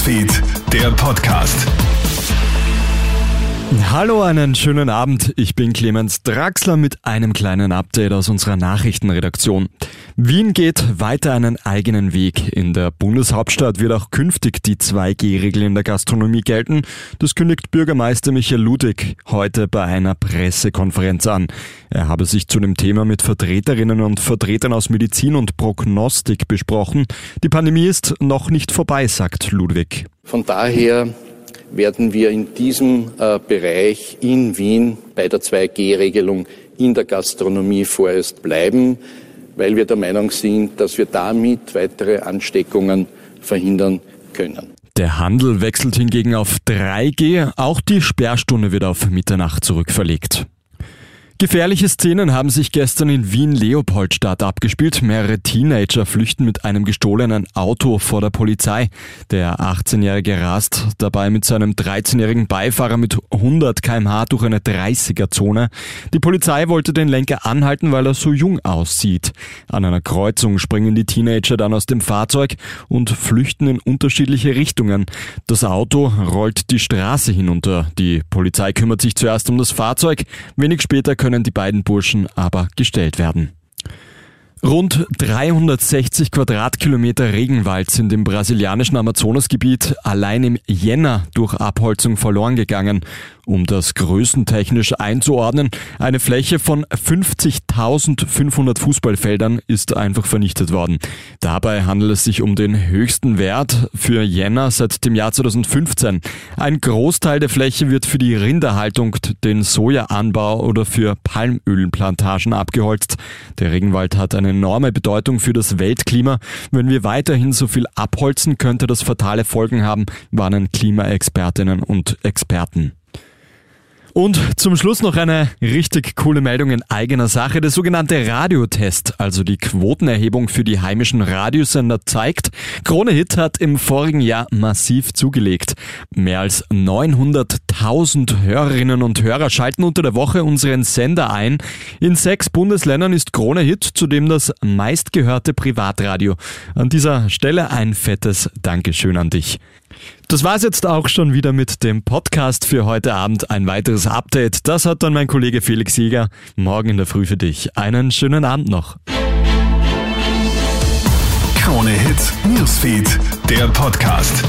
Newsfeed, der Podcast. Hallo, einen schönen Abend. Ich bin Clemens Draxler mit einem kleinen Update aus unserer Nachrichtenredaktion. Wien geht weiter einen eigenen Weg. In der Bundeshauptstadt wird auch künftig die 2G-Regel in der Gastronomie gelten. Das kündigt Bürgermeister Michael Ludwig heute bei einer Pressekonferenz an. Er habe sich zu dem Thema mit Vertreterinnen und Vertretern aus Medizin und Prognostik besprochen. Die Pandemie ist noch nicht vorbei, sagt Ludwig. Von daher werden wir in diesem äh, Bereich in Wien bei der 2G-Regelung in der Gastronomie vorerst bleiben, weil wir der Meinung sind, dass wir damit weitere Ansteckungen verhindern können. Der Handel wechselt hingegen auf 3G, auch die Sperrstunde wird auf Mitternacht zurückverlegt. Gefährliche Szenen haben sich gestern in Wien-Leopoldstadt abgespielt. Mehrere Teenager flüchten mit einem gestohlenen Auto vor der Polizei. Der 18-Jährige rast dabei mit seinem 13-jährigen Beifahrer mit 100 kmh durch eine 30er-Zone. Die Polizei wollte den Lenker anhalten, weil er so jung aussieht. An einer Kreuzung springen die Teenager dann aus dem Fahrzeug und flüchten in unterschiedliche Richtungen. Das Auto rollt die Straße hinunter. Die Polizei kümmert sich zuerst um das Fahrzeug. Wenig später können können die beiden Burschen aber gestellt werden. Rund 360 Quadratkilometer Regenwald sind im brasilianischen Amazonasgebiet allein im Jänner durch Abholzung verloren gegangen. Um das größentechnisch einzuordnen, eine Fläche von 50.500 Fußballfeldern ist einfach vernichtet worden. Dabei handelt es sich um den höchsten Wert für Jänner seit dem Jahr 2015. Ein Großteil der Fläche wird für die Rinderhaltung, den Sojaanbau oder für Palmölplantagen abgeholzt. Der Regenwald hat eine enorme Bedeutung für das Weltklima. Wenn wir weiterhin so viel abholzen, könnte das fatale Folgen haben, warnen Klimaexpertinnen und Experten. Und zum Schluss noch eine richtig coole Meldung in eigener Sache. Der sogenannte Radiotest, also die Quotenerhebung für die heimischen Radiosender zeigt, Krone Hit hat im vorigen Jahr massiv zugelegt. Mehr als 900.000 Hörerinnen und Hörer schalten unter der Woche unseren Sender ein. In sechs Bundesländern ist Krone Hit zudem das meistgehörte Privatradio. An dieser Stelle ein fettes Dankeschön an dich. Das war's jetzt auch schon wieder mit dem Podcast für heute Abend. Ein weiteres Update, das hat dann mein Kollege Felix Sieger morgen in der Früh für dich. Einen schönen Abend noch. Krone Hits, Newsfeed, der Podcast.